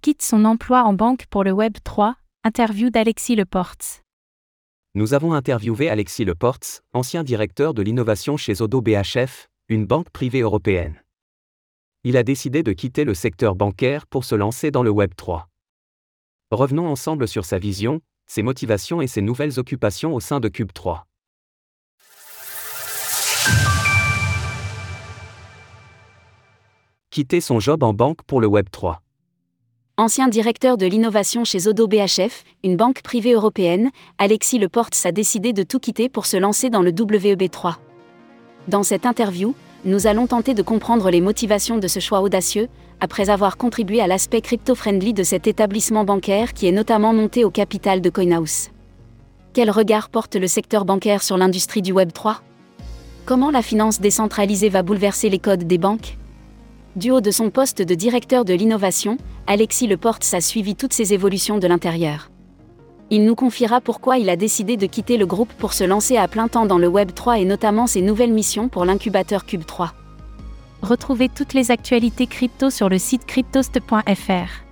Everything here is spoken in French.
quitte son emploi en banque pour le Web 3, interview d'Alexis Leports. Nous avons interviewé Alexis Leports, ancien directeur de l'innovation chez Odo BHF, une banque privée européenne. Il a décidé de quitter le secteur bancaire pour se lancer dans le Web 3. Revenons ensemble sur sa vision, ses motivations et ses nouvelles occupations au sein de Cube 3. Quitter son job en banque pour le Web 3. Ancien directeur de l'innovation chez Odo BHF, une banque privée européenne, Alexis Leportes a décidé de tout quitter pour se lancer dans le WEB3. Dans cette interview, nous allons tenter de comprendre les motivations de ce choix audacieux, après avoir contribué à l'aspect crypto-friendly de cet établissement bancaire qui est notamment monté au capital de CoinHouse. Quel regard porte le secteur bancaire sur l'industrie du Web 3 Comment la finance décentralisée va bouleverser les codes des banques? Du haut de son poste de directeur de l'innovation, Alexis Leportes a suivi toutes ces évolutions de l'intérieur. Il nous confiera pourquoi il a décidé de quitter le groupe pour se lancer à plein temps dans le Web 3 et notamment ses nouvelles missions pour l'incubateur Cube 3. Retrouvez toutes les actualités crypto sur le site cryptost.fr.